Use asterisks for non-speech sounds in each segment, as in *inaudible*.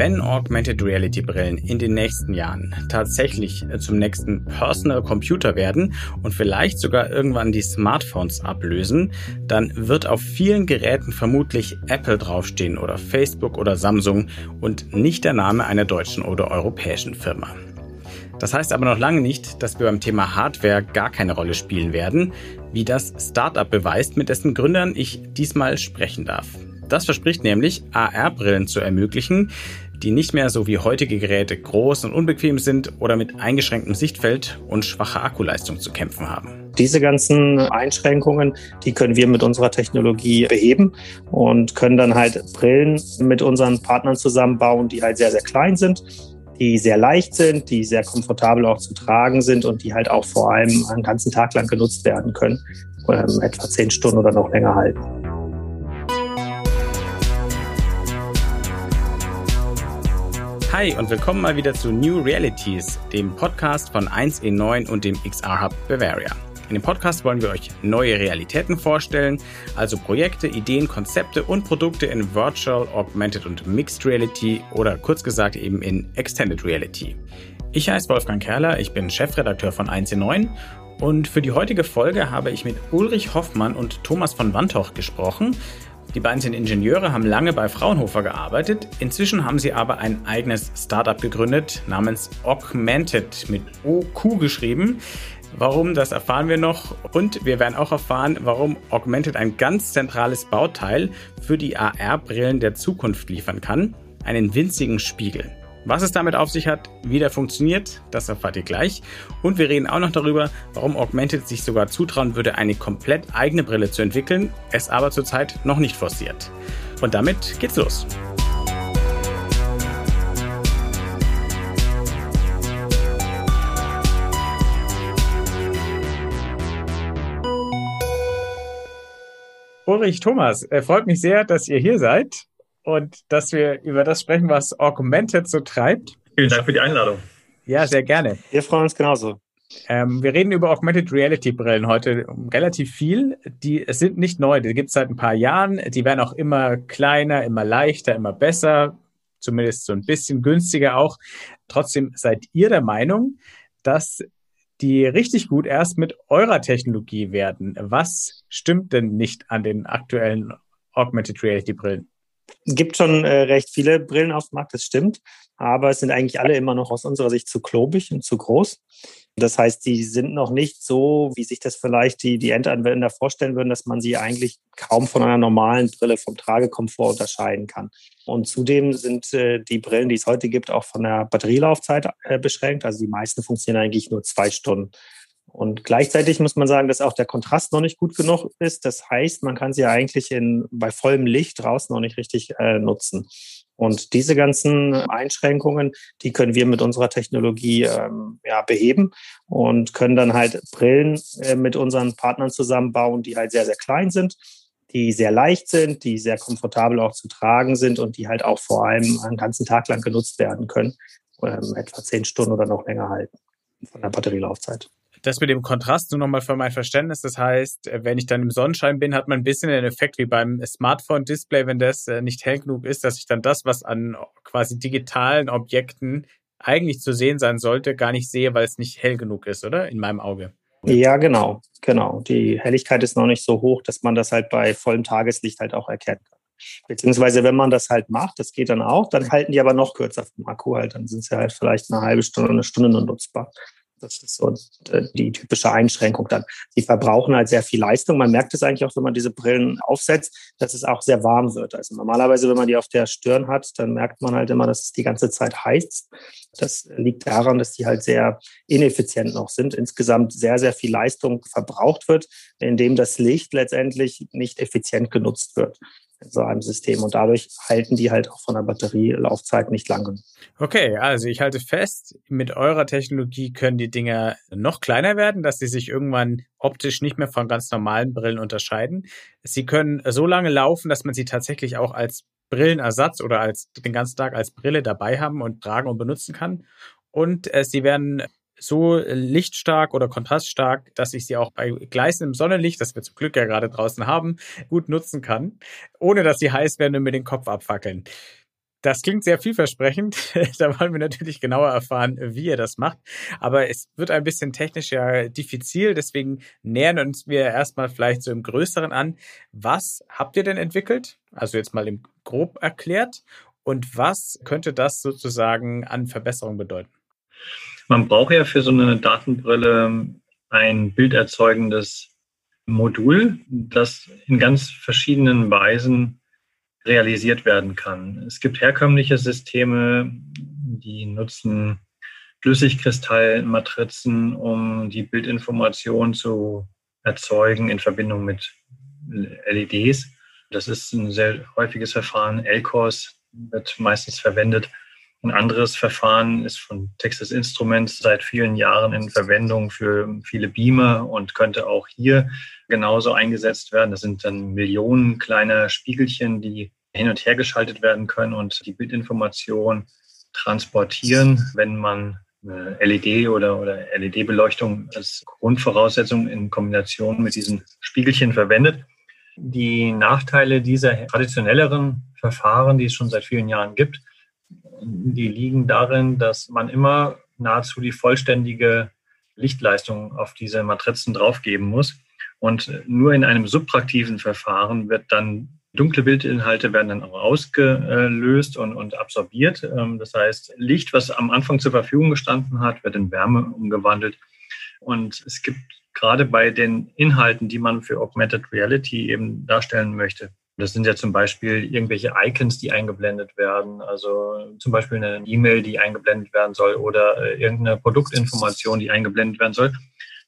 Wenn Augmented Reality Brillen in den nächsten Jahren tatsächlich zum nächsten Personal Computer werden und vielleicht sogar irgendwann die Smartphones ablösen, dann wird auf vielen Geräten vermutlich Apple draufstehen oder Facebook oder Samsung und nicht der Name einer deutschen oder europäischen Firma. Das heißt aber noch lange nicht, dass wir beim Thema Hardware gar keine Rolle spielen werden, wie das Startup beweist, mit dessen Gründern ich diesmal sprechen darf. Das verspricht nämlich, AR-Brillen zu ermöglichen, die nicht mehr so wie heutige Geräte groß und unbequem sind oder mit eingeschränktem Sichtfeld und schwacher Akkuleistung zu kämpfen haben. Diese ganzen Einschränkungen, die können wir mit unserer Technologie beheben und können dann halt Brillen mit unseren Partnern zusammenbauen, die halt sehr, sehr klein sind, die sehr leicht sind, die sehr komfortabel auch zu tragen sind und die halt auch vor allem einen ganzen Tag lang genutzt werden können, ähm, etwa zehn Stunden oder noch länger halten. Hi und willkommen mal wieder zu New Realities, dem Podcast von 1E9 und dem XR Hub Bavaria. In dem Podcast wollen wir euch neue Realitäten vorstellen, also Projekte, Ideen, Konzepte und Produkte in Virtual, Augmented und Mixed Reality oder kurz gesagt eben in Extended Reality. Ich heiße Wolfgang Kerler, ich bin Chefredakteur von 1E9 und für die heutige Folge habe ich mit Ulrich Hoffmann und Thomas von Wantoch gesprochen. Die beiden sind Ingenieure, haben lange bei Fraunhofer gearbeitet. Inzwischen haben sie aber ein eigenes Startup gegründet namens Augmented mit OQ geschrieben. Warum, das erfahren wir noch. Und wir werden auch erfahren, warum Augmented ein ganz zentrales Bauteil für die AR-Brillen der Zukunft liefern kann. Einen winzigen Spiegel. Was es damit auf sich hat, wie der funktioniert, das erfahrt ihr gleich. Und wir reden auch noch darüber, warum Augmented sich sogar zutrauen würde, eine komplett eigene Brille zu entwickeln, es aber zurzeit noch nicht forciert. Und damit geht's los. Ulrich Thomas, äh, freut mich sehr, dass ihr hier seid und dass wir über das sprechen, was Augmented so treibt. Vielen Dank für die Einladung. Ja, sehr gerne. Wir freuen uns genauso. Ähm, wir reden über Augmented Reality Brillen heute relativ viel. Die sind nicht neu, die gibt es seit ein paar Jahren. Die werden auch immer kleiner, immer leichter, immer besser, zumindest so ein bisschen günstiger auch. Trotzdem seid ihr der Meinung, dass die richtig gut erst mit eurer Technologie werden. Was stimmt denn nicht an den aktuellen Augmented Reality Brillen? Es gibt schon äh, recht viele Brillen auf dem Markt, das stimmt. Aber es sind eigentlich alle immer noch aus unserer Sicht zu klobig und zu groß. Das heißt, die sind noch nicht so, wie sich das vielleicht die, die Endanwender vorstellen würden, dass man sie eigentlich kaum von einer normalen Brille vom Tragekomfort unterscheiden kann. Und zudem sind äh, die Brillen, die es heute gibt, auch von der Batterielaufzeit äh, beschränkt. Also die meisten funktionieren eigentlich nur zwei Stunden. Und gleichzeitig muss man sagen, dass auch der Kontrast noch nicht gut genug ist. Das heißt, man kann sie eigentlich in, bei vollem Licht draußen noch nicht richtig äh, nutzen. Und diese ganzen Einschränkungen, die können wir mit unserer Technologie ähm, ja, beheben und können dann halt Brillen äh, mit unseren Partnern zusammenbauen, die halt sehr, sehr klein sind, die sehr leicht sind, die sehr komfortabel auch zu tragen sind und die halt auch vor allem einen ganzen Tag lang genutzt werden können, ähm, etwa zehn Stunden oder noch länger halten von der Batterielaufzeit. Das mit dem Kontrast nur nochmal für mein Verständnis. Das heißt, äh, wenn ich dann im Sonnenschein bin, hat man ein bisschen den Effekt wie beim Smartphone-Display, wenn das äh, nicht hell genug ist, dass ich dann das, was an quasi digitalen Objekten eigentlich zu sehen sein sollte, gar nicht sehe, weil es nicht hell genug ist, oder? In meinem Auge. Ja, genau, genau. Die Helligkeit ist noch nicht so hoch, dass man das halt bei vollem Tageslicht halt auch erkennen kann. Beziehungsweise, wenn man das halt macht, das geht dann auch, dann halten die aber noch kürzer vom Akku halt. Dann sind sie halt vielleicht eine halbe Stunde, eine Stunde nur nutzbar. Das ist so äh, die typische Einschränkung dann. Sie verbrauchen halt sehr viel Leistung. Man merkt es eigentlich auch, wenn man diese Brillen aufsetzt, dass es auch sehr warm wird. Also normalerweise, wenn man die auf der Stirn hat, dann merkt man halt immer, dass es die ganze Zeit heizt. Das liegt daran, dass die halt sehr ineffizient noch sind. Insgesamt sehr, sehr viel Leistung verbraucht wird, indem das Licht letztendlich nicht effizient genutzt wird so einem System. Und dadurch halten die halt auch von der Batterielaufzeit nicht lange. Okay, also ich halte fest, mit eurer Technologie können die Dinger noch kleiner werden, dass sie sich irgendwann optisch nicht mehr von ganz normalen Brillen unterscheiden. Sie können so lange laufen, dass man sie tatsächlich auch als Brillenersatz oder als den ganzen Tag als Brille dabei haben und tragen und benutzen kann. Und äh, sie werden so lichtstark oder kontraststark, dass ich sie auch bei gleißendem Sonnenlicht, das wir zum Glück ja gerade draußen haben, gut nutzen kann, ohne dass sie heiß werden und mir den Kopf abfackeln. Das klingt sehr vielversprechend. *laughs* da wollen wir natürlich genauer erfahren, wie ihr das macht. Aber es wird ein bisschen technisch ja diffizil. Deswegen nähern uns wir erstmal vielleicht so im Größeren an. Was habt ihr denn entwickelt? Also jetzt mal im Grob erklärt. Und was könnte das sozusagen an Verbesserung bedeuten? Man braucht ja für so eine Datenbrille ein bilderzeugendes Modul, das in ganz verschiedenen Weisen realisiert werden kann. Es gibt herkömmliche Systeme, die nutzen Flüssigkristallmatrizen, um die Bildinformation zu erzeugen in Verbindung mit LEDs. Das ist ein sehr häufiges Verfahren. LCOS wird meistens verwendet. Ein anderes Verfahren ist von Texas Instruments seit vielen Jahren in Verwendung für viele Beamer und könnte auch hier genauso eingesetzt werden. Das sind dann Millionen kleiner Spiegelchen, die hin und her geschaltet werden können und die Bildinformation transportieren, wenn man LED oder, oder LED-Beleuchtung als Grundvoraussetzung in Kombination mit diesen Spiegelchen verwendet. Die Nachteile dieser traditionelleren Verfahren, die es schon seit vielen Jahren gibt, die liegen darin, dass man immer nahezu die vollständige Lichtleistung auf diese Matrizen draufgeben muss. Und nur in einem subtraktiven Verfahren wird dann dunkle Bildinhalte werden dann auch ausgelöst und, und absorbiert. Ähm, das heißt, Licht, was am Anfang zur Verfügung gestanden hat, wird in Wärme umgewandelt. Und es gibt gerade bei den Inhalten, die man für Augmented Reality eben darstellen möchte, das sind ja zum Beispiel irgendwelche Icons, die eingeblendet werden, also zum Beispiel eine E-Mail, die eingeblendet werden soll oder äh, irgendeine Produktinformation, die eingeblendet werden soll.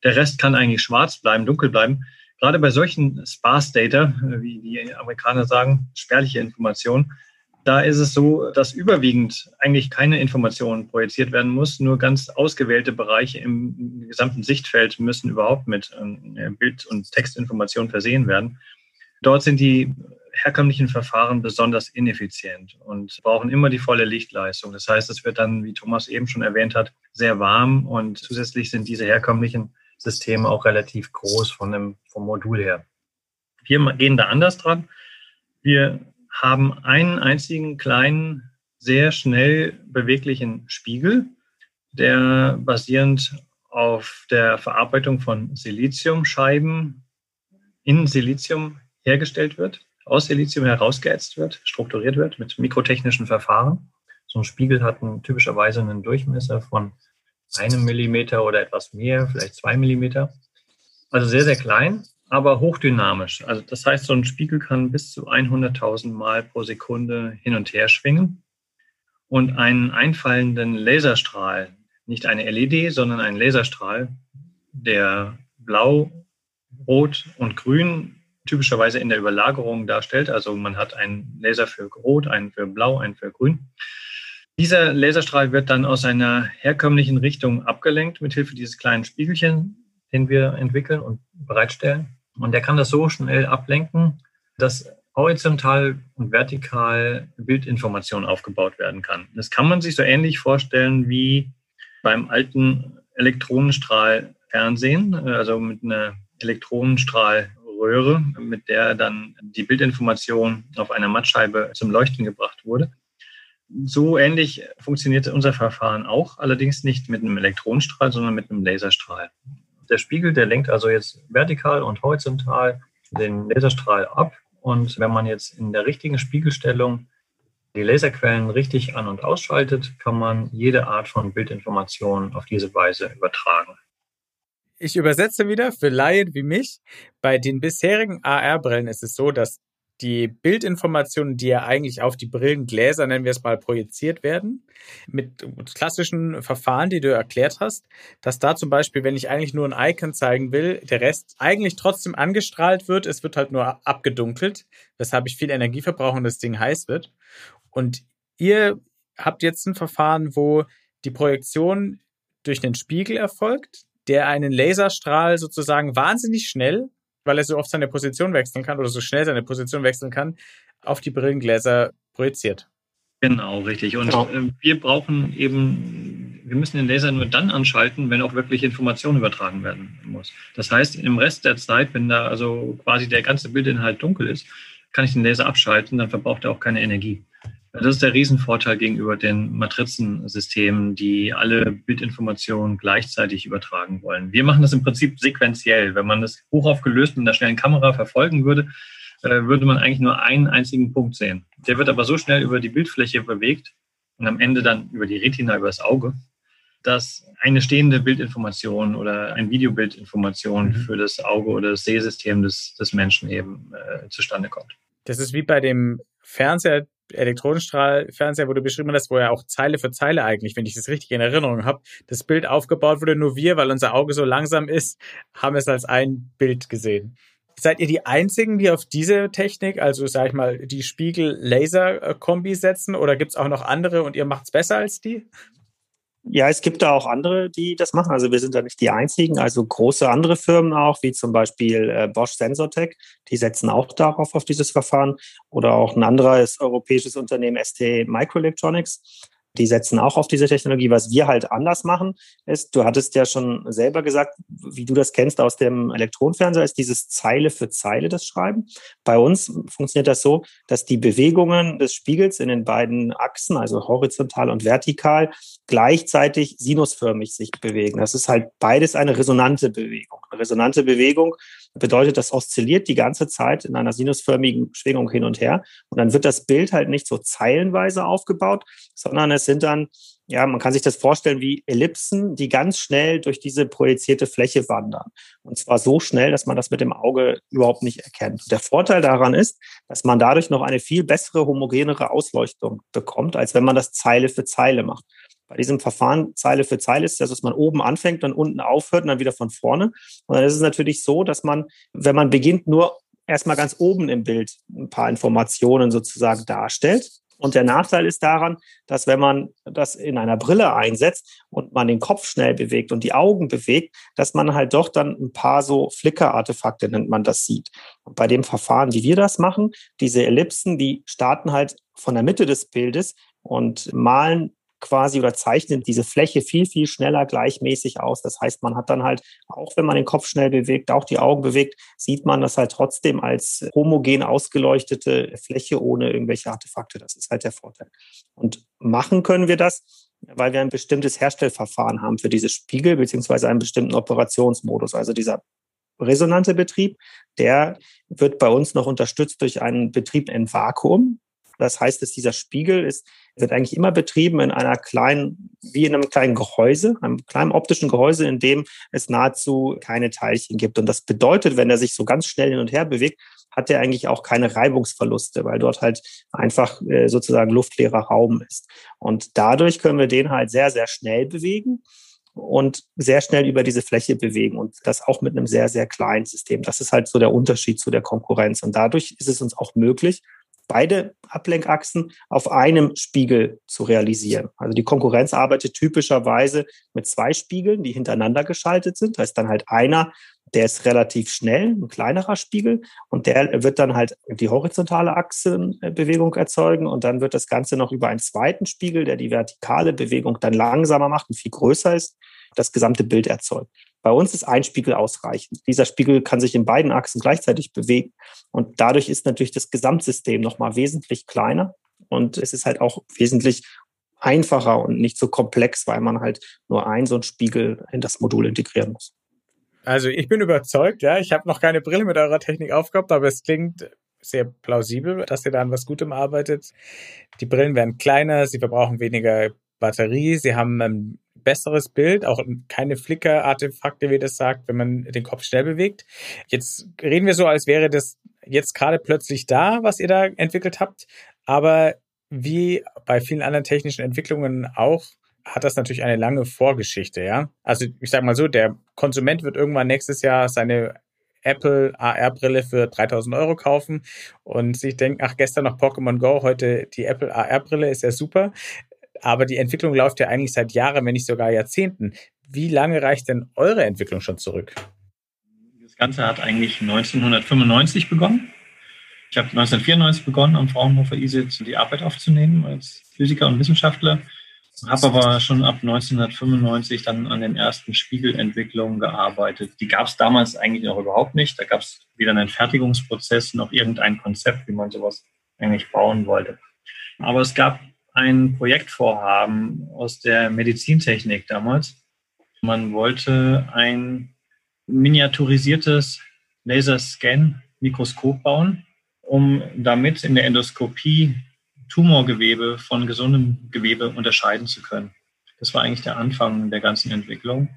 Der Rest kann eigentlich schwarz bleiben, dunkel bleiben. Gerade bei solchen Sparse Data, äh, wie die Amerikaner sagen, spärliche Informationen, da ist es so, dass überwiegend eigentlich keine Information projiziert werden muss. Nur ganz ausgewählte Bereiche im gesamten Sichtfeld müssen überhaupt mit äh, Bild- und Textinformationen versehen werden. Dort sind die herkömmlichen Verfahren besonders ineffizient und brauchen immer die volle Lichtleistung. Das heißt, es wird dann, wie Thomas eben schon erwähnt hat, sehr warm und zusätzlich sind diese herkömmlichen Systeme auch relativ groß von dem, vom Modul her. Wir gehen da anders dran. Wir haben einen einzigen kleinen, sehr schnell beweglichen Spiegel, der basierend auf der Verarbeitung von Siliziumscheiben in Silizium hergestellt wird aus Silizium herausgeätzt wird, strukturiert wird mit mikrotechnischen Verfahren. So ein Spiegel hat einen, typischerweise einen Durchmesser von einem Millimeter oder etwas mehr, vielleicht zwei Millimeter. Also sehr, sehr klein, aber hochdynamisch. Also das heißt, so ein Spiegel kann bis zu 100.000 Mal pro Sekunde hin und her schwingen und einen einfallenden Laserstrahl, nicht eine LED, sondern einen Laserstrahl, der blau, rot und grün typischerweise in der Überlagerung darstellt. Also man hat einen Laser für Rot, einen für Blau, einen für Grün. Dieser Laserstrahl wird dann aus einer herkömmlichen Richtung abgelenkt mit Hilfe dieses kleinen Spiegelchen, den wir entwickeln und bereitstellen. Und der kann das so schnell ablenken, dass horizontal und vertikal Bildinformation aufgebaut werden kann. Das kann man sich so ähnlich vorstellen wie beim alten Elektronenstrahlfernsehen, also mit einer Elektronenstrahl Röhre, mit der dann die Bildinformation auf einer Mattscheibe zum Leuchten gebracht wurde. So ähnlich funktioniert unser Verfahren auch, allerdings nicht mit einem Elektronenstrahl, sondern mit einem Laserstrahl. Der Spiegel, der lenkt also jetzt vertikal und horizontal den Laserstrahl ab. Und wenn man jetzt in der richtigen Spiegelstellung die Laserquellen richtig an- und ausschaltet, kann man jede Art von Bildinformation auf diese Weise übertragen. Ich übersetze wieder für Laien wie mich. Bei den bisherigen AR-Brillen ist es so, dass die Bildinformationen, die ja eigentlich auf die Brillengläser, nennen wir es mal, projiziert werden, mit klassischen Verfahren, die du erklärt hast, dass da zum Beispiel, wenn ich eigentlich nur ein Icon zeigen will, der Rest eigentlich trotzdem angestrahlt wird, es wird halt nur abgedunkelt, weshalb ich viel Energie verbrauche und das Ding heiß wird. Und ihr habt jetzt ein Verfahren, wo die Projektion durch den Spiegel erfolgt, der einen Laserstrahl sozusagen wahnsinnig schnell, weil er so oft seine Position wechseln kann oder so schnell seine Position wechseln kann, auf die Brillengläser projiziert. Genau, richtig. Und genau. wir brauchen eben, wir müssen den Laser nur dann anschalten, wenn auch wirklich Information übertragen werden muss. Das heißt, im Rest der Zeit, wenn da also quasi der ganze Bildinhalt dunkel ist, kann ich den Laser abschalten, dann verbraucht er auch keine Energie. Das ist der Riesenvorteil gegenüber den Matrizensystemen, die alle Bildinformationen gleichzeitig übertragen wollen. Wir machen das im Prinzip sequenziell. Wenn man das hochaufgelöst mit einer schnellen Kamera verfolgen würde, äh, würde man eigentlich nur einen einzigen Punkt sehen. Der wird aber so schnell über die Bildfläche bewegt und am Ende dann über die Retina, über das Auge, dass eine stehende Bildinformation oder ein Videobildinformation mhm. für das Auge oder das Sehsystem des, des Menschen eben äh, zustande kommt. Das ist wie bei dem Fernseher, Elektronenstrahlfernseher, wo du beschrieben hast, wo ja auch Zeile für Zeile eigentlich, wenn ich das richtig in Erinnerung habe, das Bild aufgebaut wurde. Nur wir, weil unser Auge so langsam ist, haben es als ein Bild gesehen. Seid ihr die Einzigen, die auf diese Technik, also sag ich mal, die Spiegel-Laser-Kombi setzen oder gibt es auch noch andere und ihr macht es besser als die? Ja, es gibt da auch andere, die das machen. Also wir sind da nicht die einzigen. Also große andere Firmen auch, wie zum Beispiel äh, Bosch Sensortech, die setzen auch darauf auf dieses Verfahren. Oder auch ein anderes europäisches Unternehmen, ST Microelectronics. Die setzen auch auf diese Technologie. Was wir halt anders machen, ist, du hattest ja schon selber gesagt, wie du das kennst aus dem Elektronenfernseher, ist dieses Zeile für Zeile das Schreiben. Bei uns funktioniert das so, dass die Bewegungen des Spiegels in den beiden Achsen, also horizontal und vertikal, gleichzeitig sinusförmig sich bewegen. Das ist halt beides eine resonante Bewegung. Eine resonante Bewegung bedeutet, das oszilliert die ganze Zeit in einer sinusförmigen Schwingung hin und her. Und dann wird das Bild halt nicht so zeilenweise aufgebaut, sondern es sind dann, ja, man kann sich das vorstellen wie Ellipsen, die ganz schnell durch diese projizierte Fläche wandern. Und zwar so schnell, dass man das mit dem Auge überhaupt nicht erkennt. Der Vorteil daran ist, dass man dadurch noch eine viel bessere, homogenere Ausleuchtung bekommt, als wenn man das Zeile für Zeile macht. Bei diesem Verfahren Zeile für Zeile ist es, dass man oben anfängt, dann unten aufhört und dann wieder von vorne. Und dann ist es natürlich so, dass man, wenn man beginnt, nur erstmal ganz oben im Bild ein paar Informationen sozusagen darstellt. Und der Nachteil ist daran, dass wenn man das in einer Brille einsetzt und man den Kopf schnell bewegt und die Augen bewegt, dass man halt doch dann ein paar so Flicker-Artefakte nennt man das sieht. Und bei dem Verfahren, wie wir das machen, diese Ellipsen, die starten halt von der Mitte des Bildes und malen quasi oder zeichnet diese Fläche viel, viel schneller gleichmäßig aus. Das heißt, man hat dann halt, auch wenn man den Kopf schnell bewegt, auch die Augen bewegt, sieht man das halt trotzdem als homogen ausgeleuchtete Fläche ohne irgendwelche Artefakte. Das ist halt der Vorteil. Und machen können wir das, weil wir ein bestimmtes Herstellverfahren haben für diese Spiegel beziehungsweise einen bestimmten Operationsmodus. Also dieser resonante Betrieb, der wird bei uns noch unterstützt durch einen Betrieb in Vakuum. Das heißt, dass dieser Spiegel ist wird eigentlich immer betrieben in einer kleinen, wie in einem kleinen Gehäuse, einem kleinen optischen Gehäuse, in dem es nahezu keine Teilchen gibt. Und das bedeutet, wenn er sich so ganz schnell hin und her bewegt, hat er eigentlich auch keine Reibungsverluste, weil dort halt einfach äh, sozusagen luftleerer Raum ist. Und dadurch können wir den halt sehr, sehr schnell bewegen und sehr schnell über diese Fläche bewegen und das auch mit einem sehr, sehr kleinen System. Das ist halt so der Unterschied zu der Konkurrenz. Und dadurch ist es uns auch möglich, beide Ablenkachsen auf einem Spiegel zu realisieren. Also die Konkurrenz arbeitet typischerweise mit zwei Spiegeln, die hintereinander geschaltet sind. Da ist dann halt einer, der ist relativ schnell, ein kleinerer Spiegel, und der wird dann halt die horizontale Achsenbewegung erzeugen und dann wird das Ganze noch über einen zweiten Spiegel, der die vertikale Bewegung dann langsamer macht und viel größer ist, das gesamte Bild erzeugt. Bei uns ist ein Spiegel ausreichend. Dieser Spiegel kann sich in beiden Achsen gleichzeitig bewegen. Und dadurch ist natürlich das Gesamtsystem nochmal wesentlich kleiner. Und es ist halt auch wesentlich einfacher und nicht so komplex, weil man halt nur einen so einen Spiegel in das Modul integrieren muss. Also ich bin überzeugt, ja. Ich habe noch keine Brille mit eurer Technik aufgehabt, aber es klingt sehr plausibel, dass ihr da an was Gutem arbeitet. Die Brillen werden kleiner, sie verbrauchen weniger Batterie, sie haben ein besseres Bild, auch keine Flicker-Artefakte, wie das sagt, wenn man den Kopf schnell bewegt. Jetzt reden wir so, als wäre das jetzt gerade plötzlich da, was ihr da entwickelt habt. Aber wie bei vielen anderen technischen Entwicklungen auch, hat das natürlich eine lange Vorgeschichte, ja. Also ich sage mal so, der Konsument wird irgendwann nächstes Jahr seine Apple AR-Brille für 3000 Euro kaufen und sich denken, ach, gestern noch Pokémon Go, heute die Apple AR-Brille ist ja super. Aber die Entwicklung läuft ja eigentlich seit Jahren, wenn nicht sogar Jahrzehnten. Wie lange reicht denn eure Entwicklung schon zurück? Das Ganze hat eigentlich 1995 begonnen. Ich habe 1994 begonnen, am Fraunhofer ISIT die Arbeit aufzunehmen als Physiker und Wissenschaftler. Habe aber schon ab 1995 dann an den ersten Spiegelentwicklungen gearbeitet. Die gab es damals eigentlich noch überhaupt nicht. Da gab es weder einen Fertigungsprozess noch irgendein Konzept, wie man sowas eigentlich bauen wollte. Aber es gab ein Projektvorhaben aus der Medizintechnik damals. Man wollte ein miniaturisiertes Laserscan-Mikroskop bauen, um damit in der Endoskopie Tumorgewebe von gesundem Gewebe unterscheiden zu können. Das war eigentlich der Anfang der ganzen Entwicklung.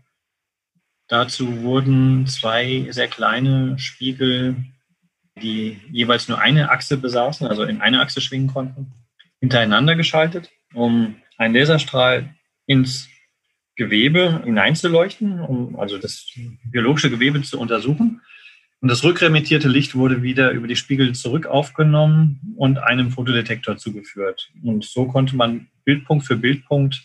Dazu wurden zwei sehr kleine Spiegel, die jeweils nur eine Achse besaßen, also in eine Achse schwingen konnten, hintereinander geschaltet, um einen Laserstrahl ins Gewebe hineinzuleuchten, um also das biologische Gewebe zu untersuchen. Und das rückremittierte Licht wurde wieder über die Spiegel zurück aufgenommen und einem Fotodetektor zugeführt. Und so konnte man Bildpunkt für Bildpunkt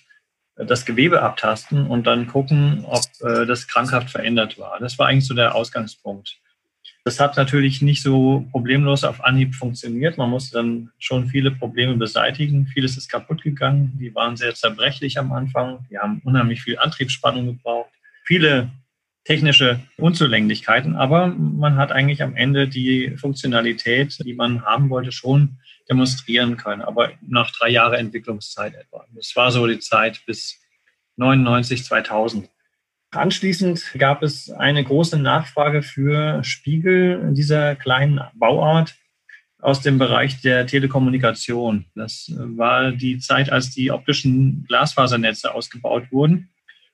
das Gewebe abtasten und dann gucken, ob äh, das krankhaft verändert war. Das war eigentlich so der Ausgangspunkt. Das hat natürlich nicht so problemlos auf Anhieb funktioniert. Man musste dann schon viele Probleme beseitigen. Vieles ist kaputt gegangen. Die waren sehr zerbrechlich am Anfang. Die haben unheimlich viel Antriebsspannung gebraucht. Viele technische Unzulänglichkeiten, aber man hat eigentlich am Ende die Funktionalität, die man haben wollte, schon demonstrieren können, aber nach drei Jahren Entwicklungszeit etwa. Das war so die Zeit bis 99, 2000. Anschließend gab es eine große Nachfrage für Spiegel dieser kleinen Bauart aus dem Bereich der Telekommunikation. Das war die Zeit, als die optischen Glasfasernetze ausgebaut wurden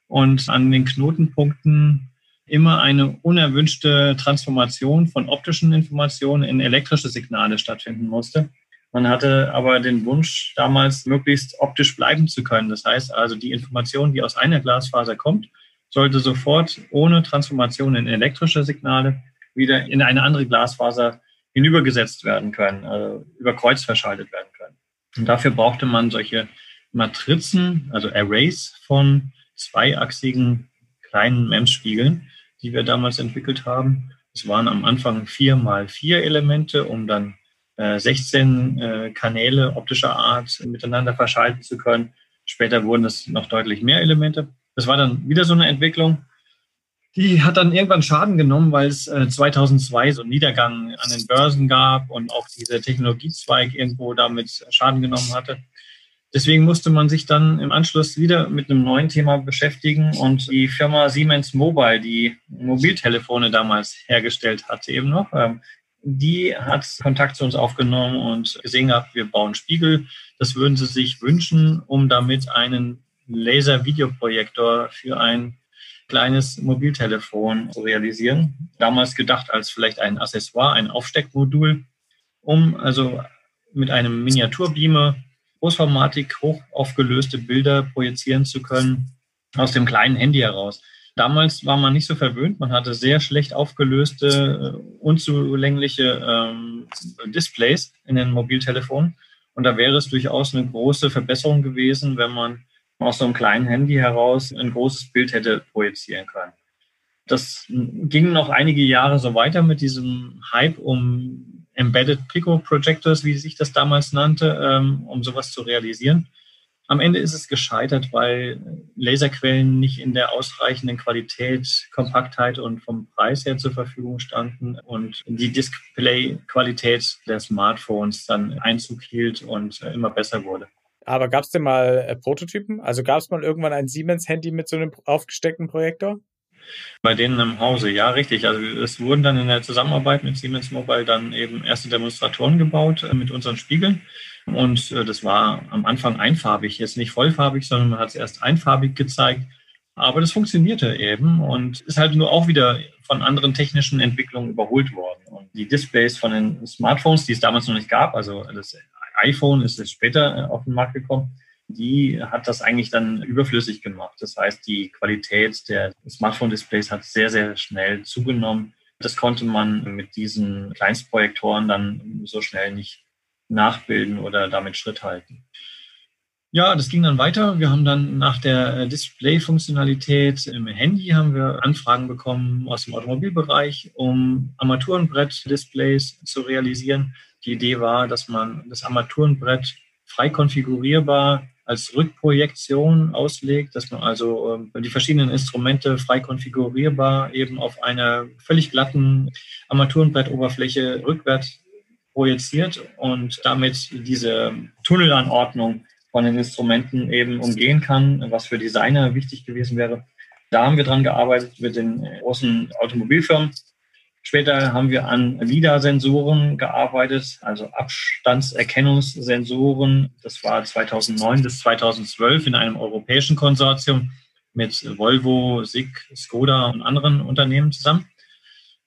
und an den Knotenpunkten immer eine unerwünschte Transformation von optischen Informationen in elektrische Signale stattfinden musste. Man hatte aber den Wunsch, damals möglichst optisch bleiben zu können. Das heißt also, die Information, die aus einer Glasfaser kommt, sollte sofort ohne Transformation in elektrische Signale wieder in eine andere Glasfaser hinübergesetzt werden können, also über Kreuz verschaltet werden können. Und dafür brauchte man solche Matrizen, also Arrays von zweiachsigen kleinen MEMS-Spiegeln, die wir damals entwickelt haben. Es waren am Anfang vier mal vier Elemente, um dann äh, 16 äh, Kanäle optischer Art miteinander verschalten zu können. Später wurden es noch deutlich mehr Elemente. Das war dann wieder so eine Entwicklung. Die hat dann irgendwann Schaden genommen, weil es äh, 2002 so einen Niedergang an den Börsen gab und auch dieser Technologiezweig irgendwo damit Schaden genommen hatte. Deswegen musste man sich dann im Anschluss wieder mit einem neuen Thema beschäftigen und die Firma Siemens Mobile, die Mobiltelefone damals hergestellt hatte, eben noch, ähm, die hat Kontakt zu uns aufgenommen und gesehen gehabt, wir bauen Spiegel. Das würden sie sich wünschen, um damit einen Laser-Videoprojektor für ein kleines Mobiltelefon zu realisieren. Damals gedacht als vielleicht ein Accessoire, ein Aufsteckmodul, um also mit einem Miniaturbeamer großformatig hoch aufgelöste Bilder projizieren zu können aus dem kleinen Handy heraus. Damals war man nicht so verwöhnt, man hatte sehr schlecht aufgelöste, äh, unzulängliche ähm, Displays in den Mobiltelefonen. Und da wäre es durchaus eine große Verbesserung gewesen, wenn man aus so einem kleinen Handy heraus ein großes Bild hätte projizieren können. Das ging noch einige Jahre so weiter mit diesem Hype um Embedded Pico Projectors, wie sich das damals nannte, ähm, um sowas zu realisieren. Am Ende ist es gescheitert, weil Laserquellen nicht in der ausreichenden Qualität, Kompaktheit und vom Preis her zur Verfügung standen und die Display-Qualität der Smartphones dann Einzug hielt und äh, immer besser wurde. Aber gab es denn mal äh, Prototypen? Also gab es mal irgendwann ein Siemens-Handy mit so einem aufgesteckten Projektor? Bei denen im Hause, ja, richtig. Also es wurden dann in der Zusammenarbeit mit Siemens Mobile dann eben erste Demonstratoren gebaut äh, mit unseren Spiegeln. Und äh, das war am Anfang einfarbig, jetzt nicht vollfarbig, sondern man hat es erst einfarbig gezeigt. Aber das funktionierte eben und ist halt nur auch wieder von anderen technischen Entwicklungen überholt worden. Und die Displays von den Smartphones, die es damals noch nicht gab, also das iPhone ist jetzt später äh, auf den Markt gekommen, die hat das eigentlich dann überflüssig gemacht. Das heißt, die Qualität der Smartphone-Displays hat sehr, sehr schnell zugenommen. Das konnte man mit diesen Kleinstprojektoren dann so schnell nicht nachbilden oder damit Schritt halten. Ja, das ging dann weiter. Wir haben dann nach der äh, Display-Funktionalität im Handy haben wir Anfragen bekommen aus dem Automobilbereich, um Armaturenbrett-Displays zu realisieren. Die Idee war, dass man das Armaturenbrett frei konfigurierbar als Rückprojektion auslegt, dass man also ähm, die verschiedenen Instrumente frei konfigurierbar eben auf einer völlig glatten Armaturenbrettoberfläche rückwärts projiziert und damit diese Tunnelanordnung von den Instrumenten eben umgehen kann, was für Designer wichtig gewesen wäre. Da haben wir dran gearbeitet mit den großen Automobilfirmen. Später haben wir an LIDAR-Sensoren gearbeitet, also Abstandserkennungssensoren. Das war 2009 bis 2012 in einem europäischen Konsortium mit Volvo, SIG, Skoda und anderen Unternehmen zusammen.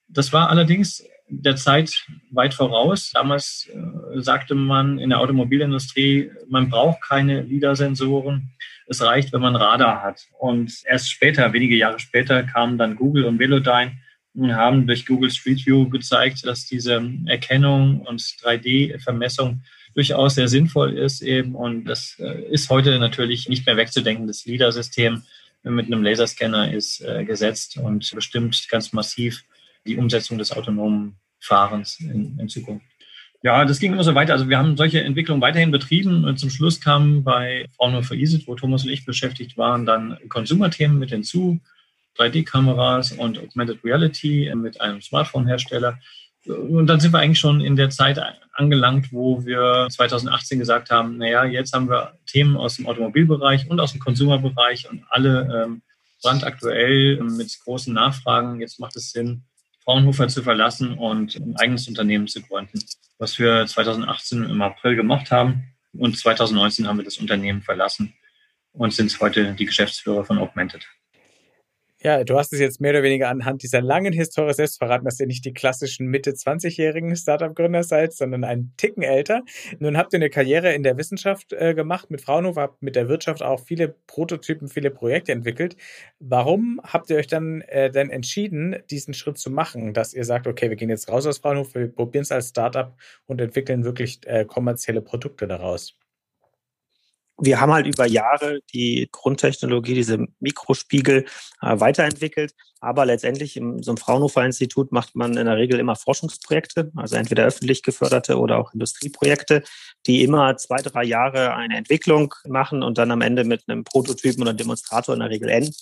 Das war allerdings der Zeit weit voraus. Damals äh, sagte man in der Automobilindustrie, man braucht keine LIDAR-Sensoren. Es reicht, wenn man Radar hat. Und erst später, wenige Jahre später, kamen dann Google und Velodyne haben durch Google Street View gezeigt, dass diese Erkennung und 3D-Vermessung durchaus sehr sinnvoll ist eben. Und das äh, ist heute natürlich nicht mehr wegzudenken. Das LIDAR-System mit einem Laserscanner ist äh, gesetzt und bestimmt ganz massiv die Umsetzung des autonomen Fahrens in, in Zukunft. Ja, das ging immer so weiter. Also wir haben solche Entwicklungen weiterhin betrieben. Und zum Schluss kamen bei Fraunhofer ISIT, wo Thomas und ich beschäftigt waren, dann Consumer-Themen mit hinzu, 3D-Kameras und Augmented Reality mit einem Smartphone-Hersteller. Und dann sind wir eigentlich schon in der Zeit angelangt, wo wir 2018 gesagt haben, naja, jetzt haben wir Themen aus dem Automobilbereich und aus dem Consumer-Bereich und alle ähm, brandaktuell mit großen Nachfragen. Jetzt macht es Sinn, Fraunhofer zu verlassen und ein eigenes Unternehmen zu gründen, was wir 2018 im April gemacht haben. Und 2019 haben wir das Unternehmen verlassen und sind heute die Geschäftsführer von Augmented. Ja, du hast es jetzt mehr oder weniger anhand dieser langen Historie selbst verraten, dass ihr nicht die klassischen Mitte 20-jährigen Startup-Gründer seid, sondern einen Ticken älter. Nun habt ihr eine Karriere in der Wissenschaft äh, gemacht mit Fraunhofer, habt mit der Wirtschaft auch viele Prototypen, viele Projekte entwickelt. Warum habt ihr euch dann äh, denn entschieden, diesen Schritt zu machen, dass ihr sagt, okay, wir gehen jetzt raus aus Fraunhofer, wir probieren es als Startup und entwickeln wirklich äh, kommerzielle Produkte daraus? Wir haben halt über Jahre die Grundtechnologie, diese Mikrospiegel äh, weiterentwickelt. Aber letztendlich in so einem Fraunhofer-Institut macht man in der Regel immer Forschungsprojekte, also entweder öffentlich geförderte oder auch Industrieprojekte, die immer zwei, drei Jahre eine Entwicklung machen und dann am Ende mit einem Prototypen oder Demonstrator in der Regel enden.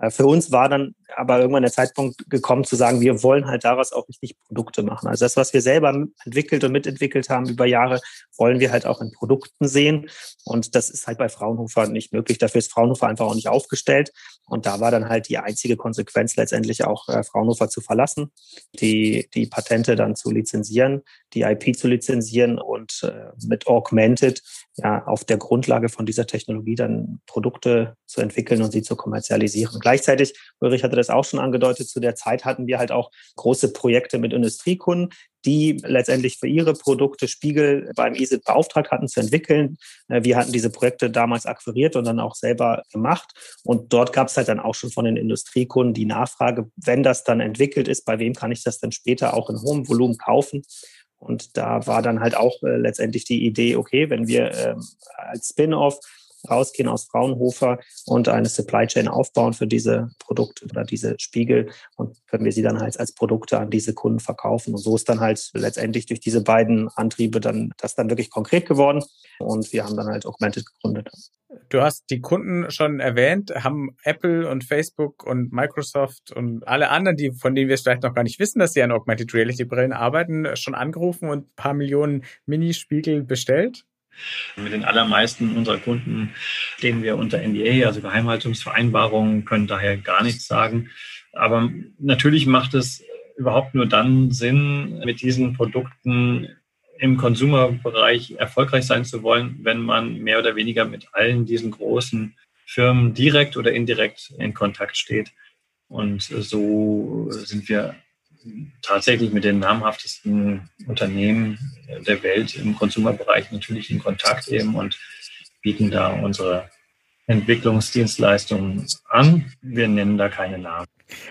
Äh, für uns war dann aber irgendwann der Zeitpunkt gekommen zu sagen, wir wollen halt daraus auch richtig Produkte machen. Also das, was wir selber entwickelt und mitentwickelt haben über Jahre, wollen wir halt auch in Produkten sehen. Und das ist halt bei Fraunhofer nicht möglich. Dafür ist Fraunhofer einfach auch nicht aufgestellt. Und da war dann halt die einzige Konsequenz letztendlich auch äh, Fraunhofer zu verlassen, die, die Patente dann zu lizenzieren, die IP zu lizenzieren und äh, mit Augmented ja auf der Grundlage von dieser Technologie dann Produkte zu entwickeln und sie zu kommerzialisieren. Gleichzeitig, Ulrich hatte das auch schon angedeutet, zu der Zeit hatten wir halt auch große Projekte mit Industriekunden, die letztendlich für ihre Produkte Spiegel beim ESIT beauftragt hatten zu entwickeln. Äh, wir hatten diese Projekte damals akquiriert und dann auch selber gemacht. Und dort gab es halt dann auch schon von den Industriekunden die Nachfrage, wenn das dann entwickelt ist, bei wem kann ich das dann später auch in hohem Volumen kaufen? Und da war dann halt auch äh, letztendlich die Idee, okay, wenn wir äh, als Spin-off rausgehen aus Fraunhofer und eine Supply Chain aufbauen für diese Produkte oder diese Spiegel und können wir sie dann halt als Produkte an diese Kunden verkaufen. Und so ist dann halt letztendlich durch diese beiden Antriebe dann das dann wirklich konkret geworden und wir haben dann halt Augmented gegründet. Du hast die Kunden schon erwähnt, haben Apple und Facebook und Microsoft und alle anderen, die, von denen wir vielleicht noch gar nicht wissen, dass sie an Augmented Reality Brillen arbeiten, schon angerufen und ein paar Millionen Minispiegel bestellt? Mit den allermeisten unserer Kunden stehen wir unter NDA, also Geheimhaltungsvereinbarungen, können daher gar nichts sagen. Aber natürlich macht es überhaupt nur dann Sinn, mit diesen Produkten im Consumer-Bereich erfolgreich sein zu wollen, wenn man mehr oder weniger mit allen diesen großen Firmen direkt oder indirekt in Kontakt steht. Und so sind wir tatsächlich mit den namhaftesten Unternehmen der Welt im Consumer-Bereich natürlich in Kontakt eben und bieten da unsere Entwicklungsdienstleistungen an. Wir nennen da keine Namen.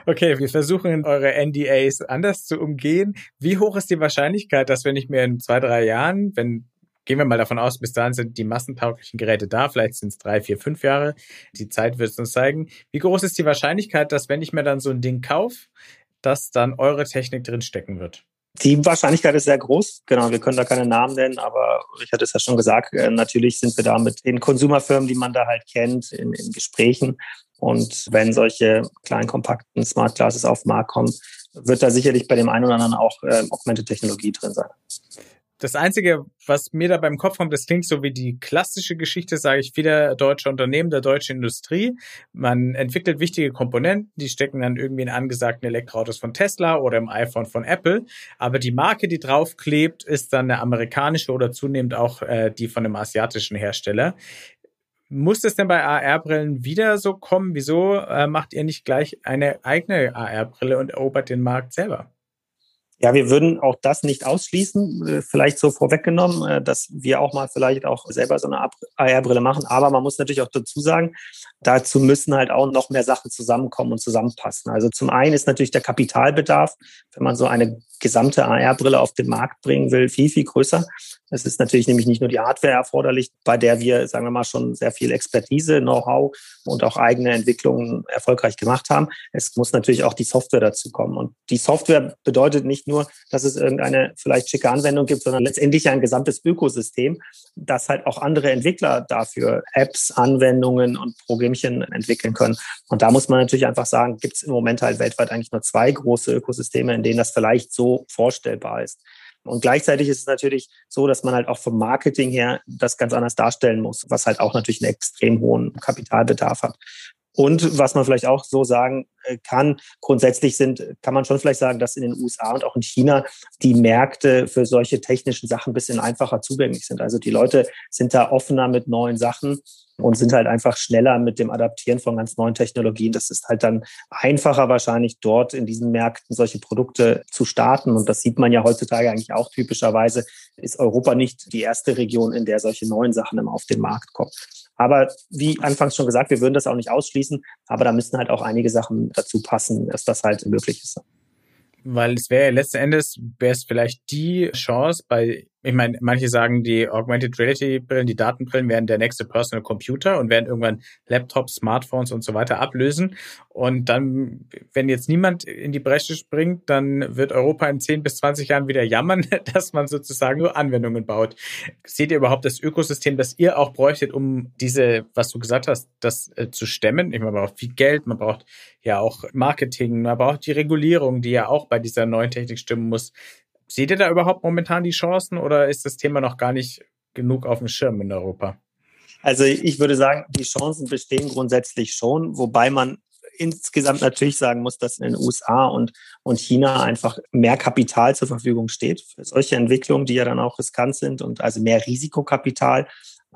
Okay, wir versuchen eure NDAs anders zu umgehen. Wie hoch ist die Wahrscheinlichkeit, dass wenn ich mir in zwei, drei Jahren, wenn gehen wir mal davon aus, bis dahin sind die massentauglichen Geräte da, vielleicht sind es drei, vier, fünf Jahre, die Zeit wird es uns zeigen. Wie groß ist die Wahrscheinlichkeit, dass wenn ich mir dann so ein Ding kaufe, dass dann eure Technik drinstecken wird? Die Wahrscheinlichkeit ist sehr groß. Genau, wir können da keine Namen nennen, aber Richard es ja schon gesagt, äh, natürlich sind wir da mit den Konsumerfirmen, die man da halt kennt, in, in Gesprächen. Und wenn solche kleinen, kompakten Smart Glasses auf den Markt kommen, wird da sicherlich bei dem einen oder anderen auch äh, Augmented Technologie drin sein. Das Einzige, was mir da beim Kopf kommt, das klingt so wie die klassische Geschichte, sage ich, vieler deutscher Unternehmen, der deutschen Industrie. Man entwickelt wichtige Komponenten, die stecken dann irgendwie in angesagten Elektroautos von Tesla oder im iPhone von Apple. Aber die Marke, die draufklebt, ist dann eine amerikanische oder zunehmend auch äh, die von einem asiatischen Hersteller. Muss es denn bei AR-Brillen wieder so kommen? Wieso äh, macht ihr nicht gleich eine eigene AR-Brille und erobert den Markt selber? Ja, wir würden auch das nicht ausschließen, äh, vielleicht so vorweggenommen, äh, dass wir auch mal vielleicht auch selber so eine AR-Brille machen. Aber man muss natürlich auch dazu sagen, dazu müssen halt auch noch mehr Sachen zusammenkommen und zusammenpassen. Also zum einen ist natürlich der Kapitalbedarf, wenn man so eine gesamte AR-Brille auf den Markt bringen will, viel, viel größer. Es ist natürlich nämlich nicht nur die Hardware erforderlich, bei der wir, sagen wir mal, schon sehr viel Expertise, Know-how und auch eigene Entwicklungen erfolgreich gemacht haben. Es muss natürlich auch die Software dazu kommen. Und die Software bedeutet nicht nur, dass es irgendeine vielleicht schicke Anwendung gibt, sondern letztendlich ein gesamtes Ökosystem, das halt auch andere Entwickler dafür Apps, Anwendungen und Programmchen entwickeln können. Und da muss man natürlich einfach sagen, gibt es im Moment halt weltweit eigentlich nur zwei große Ökosysteme, in denen das vielleicht so vorstellbar ist. Und gleichzeitig ist es natürlich so, dass man halt auch vom Marketing her das ganz anders darstellen muss, was halt auch natürlich einen extrem hohen Kapitalbedarf hat. Und was man vielleicht auch so sagen äh, kann, grundsätzlich sind, kann man schon vielleicht sagen, dass in den USA und auch in China die Märkte für solche technischen Sachen ein bisschen einfacher zugänglich sind. Also die Leute sind da offener mit neuen Sachen und sind halt einfach schneller mit dem Adaptieren von ganz neuen Technologien. Das ist halt dann einfacher wahrscheinlich dort in diesen Märkten solche Produkte zu starten. Und das sieht man ja heutzutage eigentlich auch typischerweise, ist Europa nicht die erste Region, in der solche neuen Sachen immer auf den Markt kommen. Aber wie anfangs schon gesagt, wir würden das auch nicht ausschließen, aber da müssten halt auch einige Sachen dazu passen, dass das halt möglich ist. Weil es wäre ja letzten Endes, wäre es vielleicht die Chance bei ich meine, manche sagen, die Augmented Reality Brillen, die Datenbrillen werden der nächste Personal Computer und werden irgendwann Laptops, Smartphones und so weiter ablösen. Und dann, wenn jetzt niemand in die Bresche springt, dann wird Europa in 10 bis 20 Jahren wieder jammern, *laughs* dass man sozusagen nur Anwendungen baut. Seht ihr überhaupt das Ökosystem, das ihr auch bräuchtet, um diese, was du gesagt hast, das äh, zu stemmen? Ich meine, man braucht viel Geld, man braucht ja auch Marketing, man braucht die Regulierung, die ja auch bei dieser neuen Technik stimmen muss. Seht ihr da überhaupt momentan die Chancen oder ist das Thema noch gar nicht genug auf dem Schirm in Europa? Also ich würde sagen, die Chancen bestehen grundsätzlich schon, wobei man insgesamt natürlich sagen muss, dass in den USA und, und China einfach mehr Kapital zur Verfügung steht für solche Entwicklungen, die ja dann auch riskant sind und also mehr Risikokapital.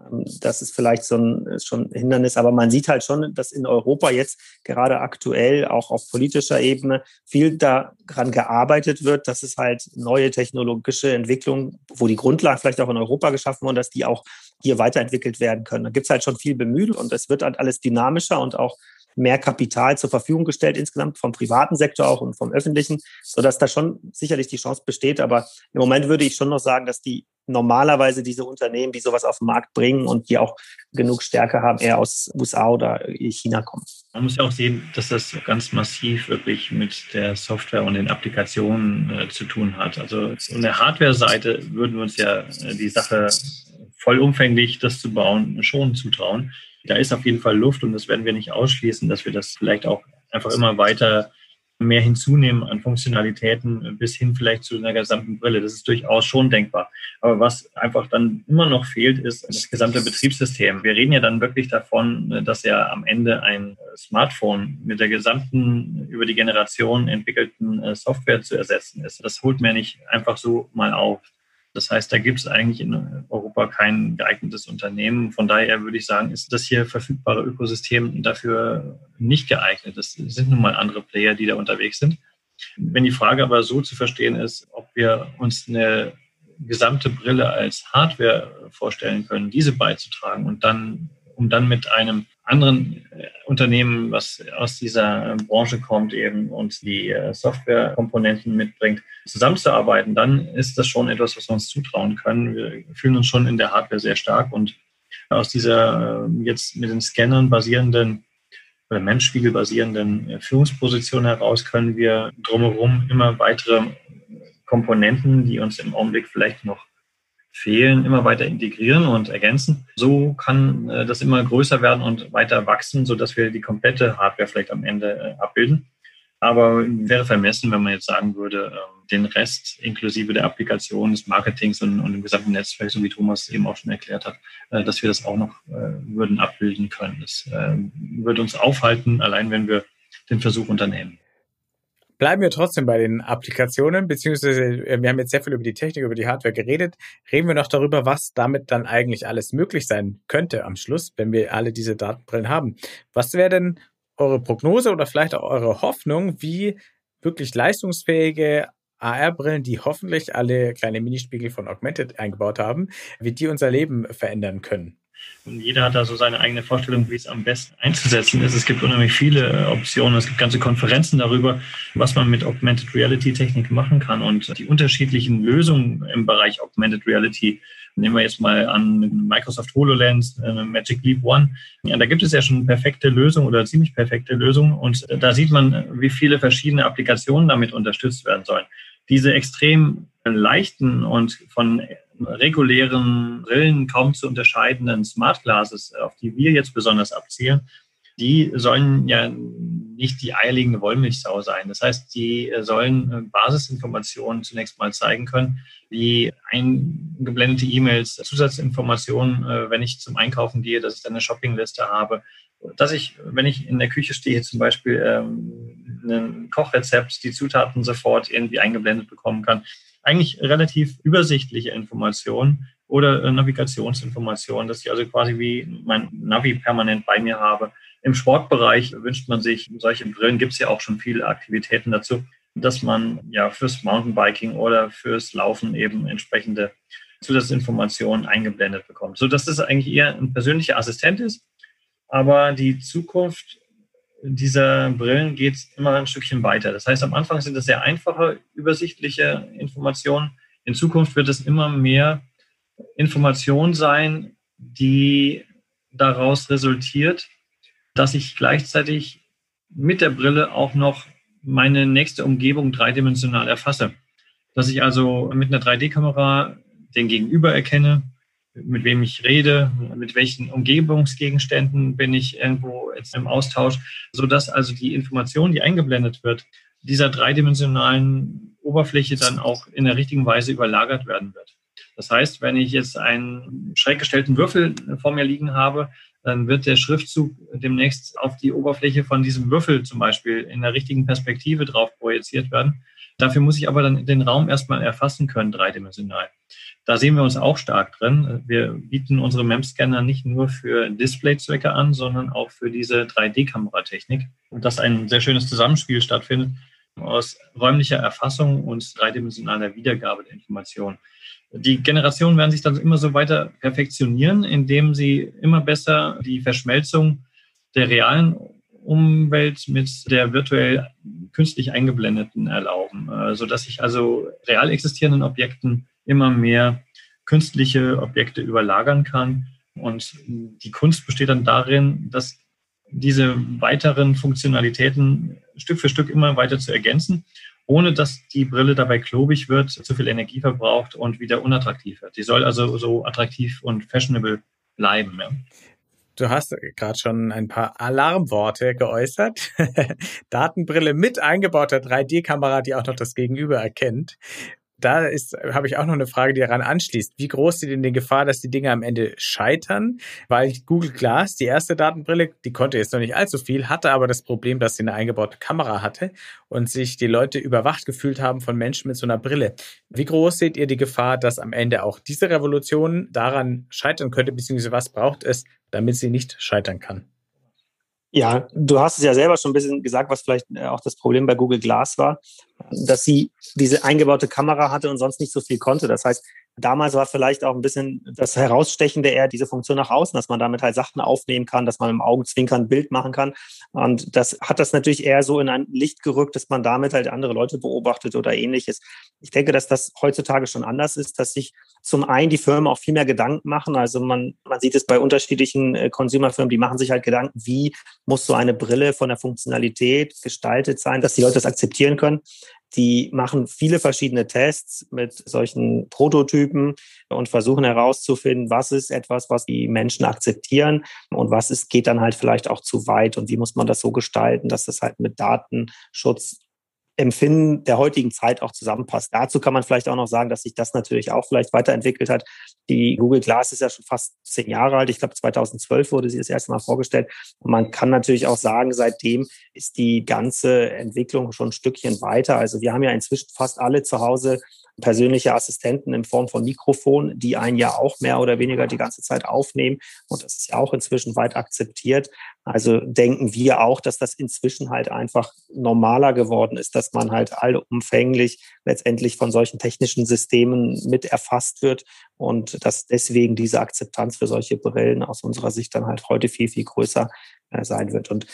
Ähm, das ist vielleicht so ein, schon ein Hindernis, aber man sieht halt schon, dass in Europa jetzt gerade aktuell auch auf politischer Ebene viel daran gearbeitet wird, dass es halt neue technologische Entwicklungen, wo die Grundlagen vielleicht auch in Europa geschaffen wurden, dass die auch hier weiterentwickelt werden können. Da gibt es halt schon viel bemüht und es wird halt alles dynamischer und auch mehr Kapital zur Verfügung gestellt, insgesamt vom privaten Sektor auch und vom öffentlichen, sodass da schon sicherlich die Chance besteht. Aber im Moment würde ich schon noch sagen, dass die normalerweise diese Unternehmen, die sowas auf den Markt bringen und die auch genug Stärke haben, eher aus USA oder China kommen. Man muss ja auch sehen, dass das ganz massiv wirklich mit der Software und den Applikationen äh, zu tun hat. Also von der Hardware-Seite würden wir uns ja äh, die Sache vollumfänglich, das zu bauen, schon zutrauen da ist auf jeden Fall Luft und das werden wir nicht ausschließen, dass wir das vielleicht auch einfach immer weiter mehr hinzunehmen an Funktionalitäten bis hin vielleicht zu einer gesamten Brille. Das ist durchaus schon denkbar. Aber was einfach dann immer noch fehlt, ist das gesamte Betriebssystem. Wir reden ja dann wirklich davon, dass ja am Ende ein Smartphone mit der gesamten über die Generation entwickelten äh, Software zu ersetzen ist. Das holt mir nicht einfach so mal auf. Das heißt, da gibt es eigentlich in Europa kein geeignetes Unternehmen. Von daher würde ich sagen, ist das hier verfügbare Ökosystem dafür nicht geeignet. Das sind nun mal andere Player, die da unterwegs sind. Wenn die Frage aber so zu verstehen ist, ob wir uns eine gesamte Brille als Hardware vorstellen können, diese beizutragen und dann, um dann mit einem anderen Unternehmen, was aus dieser äh, Branche kommt eben und die äh, Softwarekomponenten mitbringt, zusammenzuarbeiten, dann ist das schon etwas, was wir uns zutrauen können. Wir fühlen uns schon in der Hardware sehr stark und aus dieser jetzt mit den Scannern basierenden oder Menschspiegel basierenden Führungsposition heraus können wir drumherum immer weitere Komponenten, die uns im Augenblick vielleicht noch fehlen, immer weiter integrieren und ergänzen. So kann äh, das immer größer werden und weiter wachsen, sodass wir die komplette Hardware vielleicht am Ende äh, abbilden. Aber wäre vermessen, wenn man jetzt sagen würde, ähm, den Rest inklusive der Applikation, des Marketings und, und dem gesamten Netzwerk, so wie Thomas eben auch schon erklärt hat, äh, dass wir das auch noch äh, würden abbilden können. Das äh, würde uns aufhalten, allein wenn wir den Versuch unternehmen. Bleiben wir trotzdem bei den Applikationen, beziehungsweise äh, wir haben jetzt sehr viel über die Technik, über die Hardware geredet. Reden wir noch darüber, was damit dann eigentlich alles möglich sein könnte am Schluss, wenn wir alle diese Datenbrillen haben. Was wäre denn eure Prognose oder vielleicht auch eure Hoffnung, wie wirklich leistungsfähige AR-Brillen, die hoffentlich alle kleine Minispiegel von Augmented eingebaut haben, wie die unser Leben verändern können? Und jeder hat da so seine eigene Vorstellung, wie es am besten einzusetzen ist. Es gibt unheimlich viele äh, Optionen. Es gibt ganze Konferenzen darüber, was man mit Augmented Reality Technik machen kann. Und die unterschiedlichen Lösungen im Bereich Augmented Reality, nehmen wir jetzt mal an Microsoft HoloLens, äh, Magic Leap One. Ja, da gibt es ja schon perfekte Lösungen oder ziemlich perfekte Lösungen. Und da sieht man, wie viele verschiedene Applikationen damit unterstützt werden sollen. Diese extrem leichten und von regulären Brillen kaum zu unterscheidenden Smart Glasses, auf die wir jetzt besonders abzielen, die sollen ja nicht die eierlegende Wollmilchsau sein. Das heißt, die sollen äh, Basisinformationen zunächst mal zeigen können, wie eingeblendete E-Mails, Zusatzinformationen, äh, wenn ich zum Einkaufen gehe, dass ich dann eine Shoppingliste habe, dass ich, wenn ich in der Küche stehe, zum Beispiel ähm, ein Kochrezept, die Zutaten sofort irgendwie eingeblendet bekommen kann eigentlich relativ übersichtliche Informationen oder äh, Navigationsinformationen, dass ich also quasi wie mein Navi permanent bei mir habe. Im Sportbereich wünscht man sich, solche Brillen gibt es ja auch schon viele Aktivitäten dazu, dass man ja fürs Mountainbiking oder fürs Laufen eben entsprechende Zusatzinformationen eingeblendet bekommt. So dass das eigentlich eher ein persönlicher Assistent ist. Aber die Zukunft dieser Brillen geht es immer ein Stückchen weiter. Das heißt, am Anfang sind das sehr einfache, übersichtliche Informationen. In Zukunft wird es immer mehr Information sein, die daraus resultiert, dass ich gleichzeitig mit der Brille auch noch meine nächste Umgebung dreidimensional erfasse. Dass ich also mit einer 3D-Kamera den Gegenüber erkenne, mit wem ich rede, mit welchen Umgebungsgegenständen bin ich irgendwo jetzt im Austausch, sodass also die Information, die eingeblendet wird, dieser dreidimensionalen Oberfläche dann auch in der richtigen Weise überlagert werden wird. Das heißt, wenn ich jetzt einen schräg gestellten Würfel vor mir liegen habe, dann wird der Schriftzug demnächst auf die Oberfläche von diesem Würfel zum Beispiel in der richtigen Perspektive drauf projiziert werden. Dafür muss ich aber dann den Raum erstmal erfassen können, dreidimensional. Da sehen wir uns auch stark drin. Wir bieten unsere MEM-Scanner nicht nur für Displayzwecke an, sondern auch für diese 3D-Kameratechnik. Und dass ein sehr schönes Zusammenspiel stattfindet aus räumlicher Erfassung und dreidimensionaler Wiedergabe der Informationen. Die Generationen werden sich dann immer so weiter perfektionieren, indem sie immer besser die Verschmelzung der realen Umwelt mit der virtuell künstlich eingeblendeten erlauben, äh, sodass ich also real existierenden Objekten immer mehr künstliche Objekte überlagern kann. Und die Kunst besteht dann darin, dass diese weiteren Funktionalitäten Stück für Stück immer weiter zu ergänzen, ohne dass die Brille dabei klobig wird, zu viel Energie verbraucht und wieder unattraktiv wird. Die soll also so attraktiv und fashionable bleiben. Ja. Du hast gerade schon ein paar Alarmworte geäußert. *laughs* Datenbrille mit eingebauter 3D-Kamera, die auch noch das Gegenüber erkennt da ist, habe ich auch noch eine Frage, die daran anschließt. Wie groß ist denn die Gefahr, dass die Dinge am Ende scheitern? Weil Google Glass, die erste Datenbrille, die konnte jetzt noch nicht allzu viel, hatte aber das Problem, dass sie eine eingebaute Kamera hatte und sich die Leute überwacht gefühlt haben von Menschen mit so einer Brille. Wie groß seht ihr die Gefahr, dass am Ende auch diese Revolution daran scheitern könnte, beziehungsweise was braucht es, damit sie nicht scheitern kann? Ja, du hast es ja selber schon ein bisschen gesagt, was vielleicht äh, auch das Problem bei Google Glass war, dass sie diese eingebaute Kamera hatte und sonst nicht so viel konnte. Das heißt, damals war vielleicht auch ein bisschen das Herausstechende eher diese Funktion nach außen, dass man damit halt Sachen aufnehmen kann, dass man im Augenzwinkern ein Bild machen kann. Und das hat das natürlich eher so in ein Licht gerückt, dass man damit halt andere Leute beobachtet oder ähnliches. Ich denke, dass das heutzutage schon anders ist, dass sich zum einen die Firmen auch viel mehr Gedanken machen. Also man, man sieht es bei unterschiedlichen äh, Consumerfirmen, die machen sich halt Gedanken, wie muss so eine Brille von der Funktionalität gestaltet sein, dass die Leute das akzeptieren können. Die machen viele verschiedene Tests mit solchen Prototypen und versuchen herauszufinden, was ist etwas, was die Menschen akzeptieren und was ist, geht dann halt vielleicht auch zu weit und wie muss man das so gestalten, dass das halt mit Datenschutz Empfinden der heutigen Zeit auch zusammenpasst. Dazu kann man vielleicht auch noch sagen, dass sich das natürlich auch vielleicht weiterentwickelt hat. Die Google Glass ist ja schon fast zehn Jahre alt. Ich glaube, 2012 wurde sie das erste Mal vorgestellt. Und man kann natürlich auch sagen, seitdem ist die ganze Entwicklung schon ein Stückchen weiter. Also wir haben ja inzwischen fast alle zu Hause persönliche Assistenten in Form von Mikrofon, die einen ja auch mehr oder weniger die ganze Zeit aufnehmen. Und das ist ja auch inzwischen weit akzeptiert. Also denken wir auch, dass das inzwischen halt einfach normaler geworden ist, dass man halt allumfänglich letztendlich von solchen technischen Systemen mit erfasst wird und dass deswegen diese Akzeptanz für solche Brillen aus unserer Sicht dann halt heute viel, viel größer äh, sein wird. Und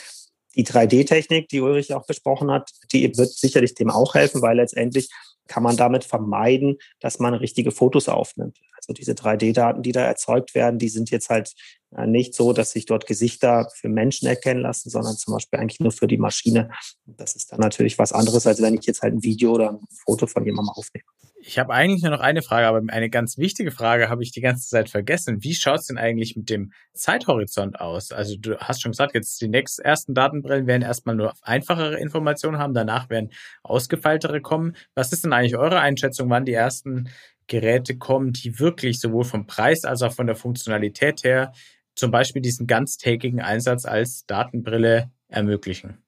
die 3D-Technik, die Ulrich auch besprochen hat, die wird sicherlich dem auch helfen, weil letztendlich kann man damit vermeiden, dass man richtige Fotos aufnimmt. Also diese 3D-Daten, die da erzeugt werden, die sind jetzt halt äh, nicht so, dass sich dort Gesichter für Menschen erkennen lassen, sondern zum Beispiel eigentlich nur für die Maschine. Das ist dann natürlich was anderes, als wenn ich jetzt halt ein Video oder ein Foto von jemandem aufnehme. Ich habe eigentlich nur noch eine Frage, aber eine ganz wichtige Frage habe ich die ganze Zeit vergessen. Wie schaut es denn eigentlich mit dem Zeithorizont aus? Also du hast schon gesagt, jetzt die nächsten ersten Datenbrillen werden erstmal nur einfachere Informationen haben, danach werden ausgefeiltere kommen. Was ist denn eigentlich eure Einschätzung, wann die ersten Geräte kommen, die wirklich sowohl vom Preis als auch von der Funktionalität her zum Beispiel diesen ganztägigen Einsatz als Datenbrille ermöglichen?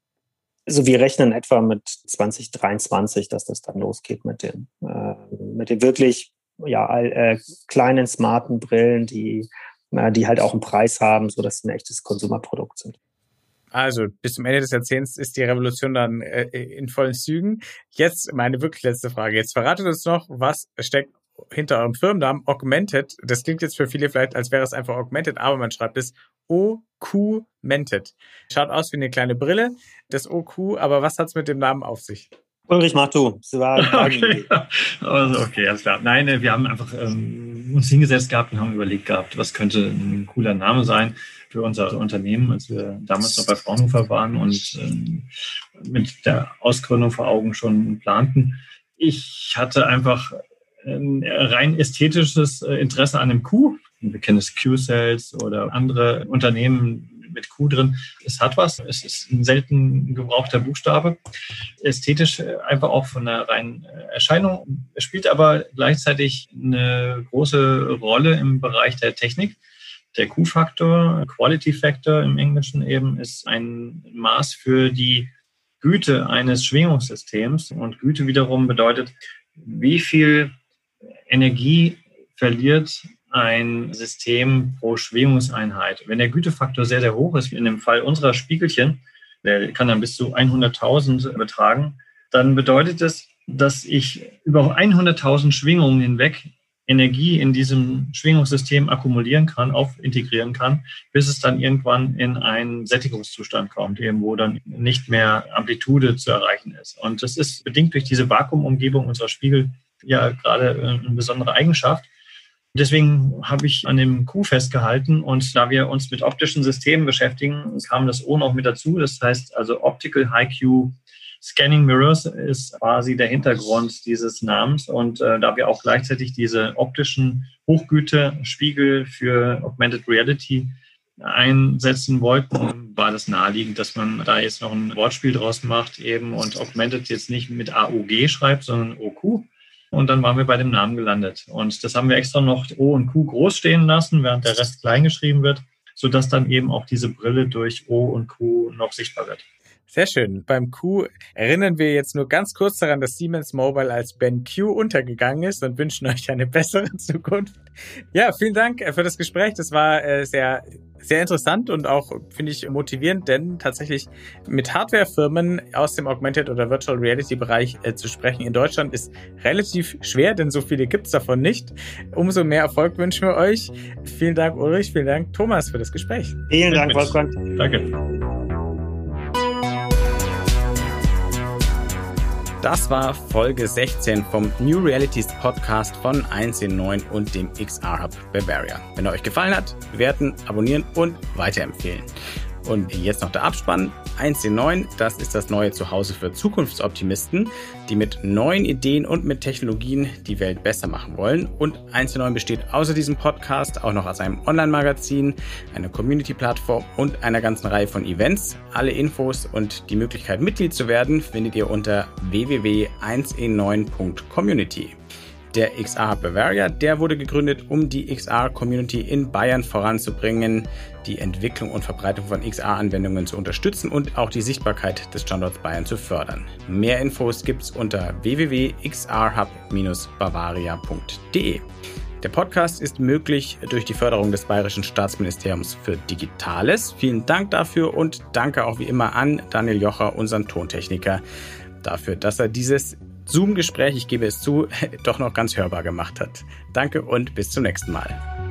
Also wir rechnen etwa mit 2023, dass das dann losgeht mit den, äh, mit den wirklich ja, äh, kleinen, smarten Brillen, die, äh, die halt auch einen Preis haben, so dass sie ein echtes Konsumerprodukt sind. Also bis zum Ende des Jahrzehnts ist die Revolution dann äh, in vollen Zügen. Jetzt meine wirklich letzte Frage. Jetzt verratet uns noch, was steckt hinter eurem Firmennamen Augmented. Das klingt jetzt für viele vielleicht, als wäre es einfach Augmented, aber man schreibt es OQ-Mented. Schaut aus wie eine kleine Brille, das OQ, aber was hat es mit dem Namen auf sich? Ulrich, mach du. Das war *laughs* okay. Also, okay, alles klar. Nein, wir haben einfach ähm, uns hingesetzt gehabt und haben überlegt gehabt, was könnte ein cooler Name sein für unser Unternehmen, als wir damals noch bei Fraunhofer waren und ähm, mit der Ausgründung vor Augen schon planten. Ich hatte einfach ein rein ästhetisches äh, Interesse an einem Q. Wir kennen es Q-Cells oder andere Unternehmen mit Q drin. Es hat was. Es ist ein selten gebrauchter Buchstabe. Ästhetisch äh, einfach auch von der reinen äh, Erscheinung. Es spielt aber gleichzeitig eine große Rolle im Bereich der Technik. Der Q-Faktor, Quality Factor im Englischen eben, ist ein Maß für die Güte eines Schwingungssystems. Und Güte wiederum bedeutet, wie viel Energie verliert ein System pro Schwingungseinheit. Wenn der Gütefaktor sehr, sehr hoch ist, wie in dem Fall unserer Spiegelchen, der kann dann bis zu 100.000 betragen, dann bedeutet es, dass ich über 100.000 Schwingungen hinweg Energie in diesem Schwingungssystem akkumulieren kann, aufintegrieren kann, bis es dann irgendwann in einen Sättigungszustand kommt, eben wo dann nicht mehr Amplitude zu erreichen ist. Und das ist bedingt durch diese Vakuumumgebung unserer Spiegel ja gerade äh, eine besondere Eigenschaft. Deswegen habe ich an dem Q festgehalten und da wir uns mit optischen Systemen beschäftigen, kam das O noch mit dazu. Das heißt also Optical High Q Scanning Mirrors ist quasi der Hintergrund dieses Namens und äh, da wir auch gleichzeitig diese optischen Hochgüte-Spiegel für Augmented Reality einsetzen wollten, war das naheliegend, dass man da jetzt noch ein Wortspiel draus macht eben und Augmented jetzt nicht mit AUG schreibt, sondern OQ. Und dann waren wir bei dem Namen gelandet. Und das haben wir extra noch O und Q groß stehen lassen, während der Rest klein geschrieben wird, sodass dann eben auch diese Brille durch O und Q noch sichtbar wird. Sehr schön. Beim Q erinnern wir jetzt nur ganz kurz daran, dass Siemens Mobile als Ben Q untergegangen ist und wünschen euch eine bessere *laughs* Zukunft. Ja, vielen Dank für das Gespräch. Das war äh, sehr, sehr interessant und auch, finde ich, motivierend, denn tatsächlich mit Hardwarefirmen aus dem Augmented oder Virtual Reality Bereich äh, zu sprechen in Deutschland ist relativ schwer, denn so viele gibt's davon nicht. Umso mehr Erfolg wünschen wir euch. Vielen Dank, Ulrich. Vielen Dank, Thomas, für das Gespräch. Vielen Dank, Wolfgang. Danke. Das war Folge 16 vom New Realities Podcast von 1 in 9 und dem XR Hub Bavaria. Wenn er euch gefallen hat, bewerten, abonnieren und weiterempfehlen. Und jetzt noch der Abspann. 1C9, das ist das neue Zuhause für Zukunftsoptimisten, die mit neuen Ideen und mit Technologien die Welt besser machen wollen. Und 1C9 besteht außer diesem Podcast auch noch aus einem Online-Magazin, einer Community-Plattform und einer ganzen Reihe von Events. Alle Infos und die Möglichkeit, Mitglied zu werden, findet ihr unter www.1e9.community. Der XR Bavaria, der wurde gegründet, um die XR-Community in Bayern voranzubringen, die Entwicklung und Verbreitung von XR-Anwendungen zu unterstützen und auch die Sichtbarkeit des Standorts Bayern zu fördern. Mehr Infos gibt's unter www.xrhub-bavaria.de. Der Podcast ist möglich durch die Förderung des Bayerischen Staatsministeriums für Digitales. Vielen Dank dafür und danke auch wie immer an Daniel Jocher, unseren Tontechniker, dafür, dass er dieses Zoom-Gespräch, ich gebe es zu, *laughs* doch noch ganz hörbar gemacht hat. Danke und bis zum nächsten Mal.